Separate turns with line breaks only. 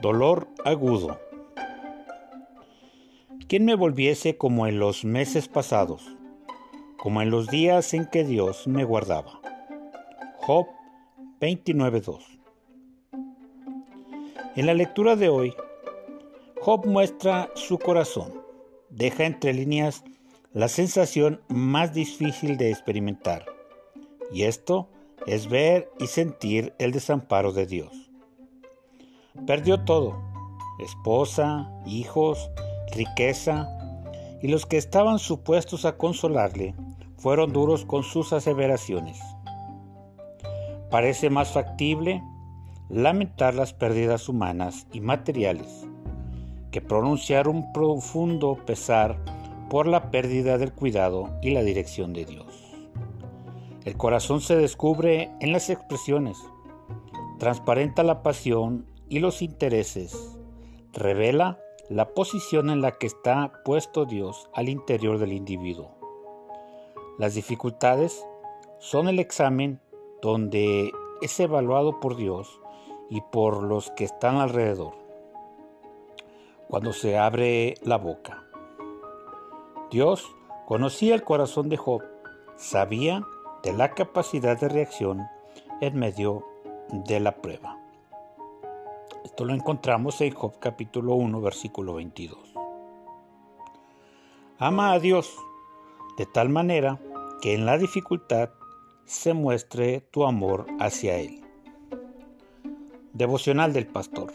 Dolor agudo. ¿Quién me volviese como en los meses pasados, como en los días en que Dios me guardaba? Job 29.2. En la lectura de hoy, Job muestra su corazón, deja entre líneas la sensación más difícil de experimentar, y esto es ver y sentir el desamparo de Dios. Perdió todo, esposa, hijos, riqueza, y los que estaban supuestos a consolarle fueron duros con sus aseveraciones. Parece más factible lamentar las pérdidas humanas y materiales que pronunciar un profundo pesar por la pérdida del cuidado y la dirección de Dios. El corazón se descubre en las expresiones, transparenta la pasión y los intereses, revela la posición en la que está puesto Dios al interior del individuo. Las dificultades son el examen donde es evaluado por Dios y por los que están alrededor. Cuando se abre la boca. Dios conocía el corazón de Job, sabía de la capacidad de reacción en medio de la prueba. Esto lo encontramos en Job capítulo 1, versículo 22. Ama a Dios de tal manera que en la dificultad se muestre tu amor hacia Él. Devocional del Pastor.